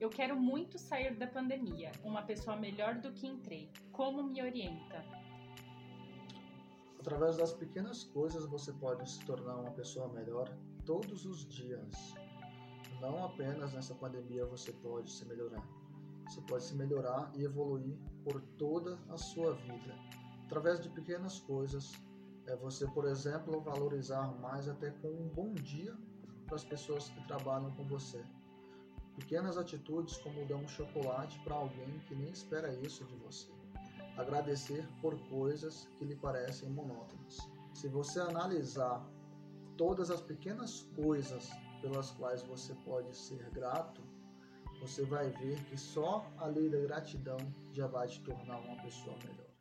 Eu quero muito sair da pandemia, uma pessoa melhor do que entrei. Como me orienta? Através das pequenas coisas você pode se tornar uma pessoa melhor todos os dias. Não apenas nessa pandemia você pode se melhorar. Você pode se melhorar e evoluir por toda a sua vida. Através de pequenas coisas, é você, por exemplo, valorizar mais até com um bom dia para as pessoas que trabalham com você. Pequenas atitudes como dar um chocolate para alguém que nem espera isso de você agradecer por coisas que lhe parecem monótonas. Se você analisar todas as pequenas coisas pelas quais você pode ser grato, você vai ver que só a lei da gratidão já vai te tornar uma pessoa melhor.